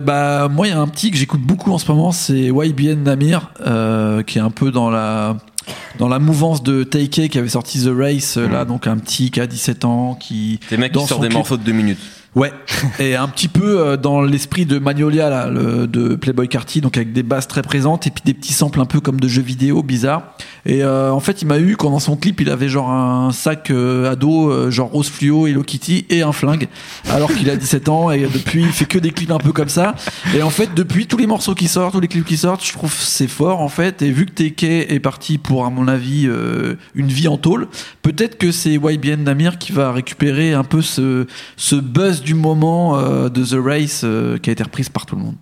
Bah moi il y a un petit que j'écoute beaucoup en ce moment, c'est YBN Namir, euh, qui est un peu dans la dans la mouvance de Taike qui avait sorti The Race, euh, là donc un petit qui a 17 ans qui Des mecs qui sortent des morceaux de deux minutes. Ouais, et un petit peu euh, dans l'esprit de Magnolia là, le, de Playboy Carty, donc avec des basses très présentes et puis des petits samples un peu comme de jeux vidéo bizarres. Et euh, en fait, il m'a eu quand dans son clip, il avait genre un sac euh, à dos, euh, genre rose fluo, Hello Kitty et un flingue, alors qu'il a 17 ans et depuis il fait que des clips un peu comme ça. Et en fait, depuis tous les morceaux qui sortent, tous les clips qui sortent, je trouve c'est fort en fait. Et vu que TK est parti pour à mon avis euh, une vie en tôle, peut-être que c'est YBN Namir qui va récupérer un peu ce, ce buzz du moment euh, de The Race euh, qui a été reprise par tout le monde.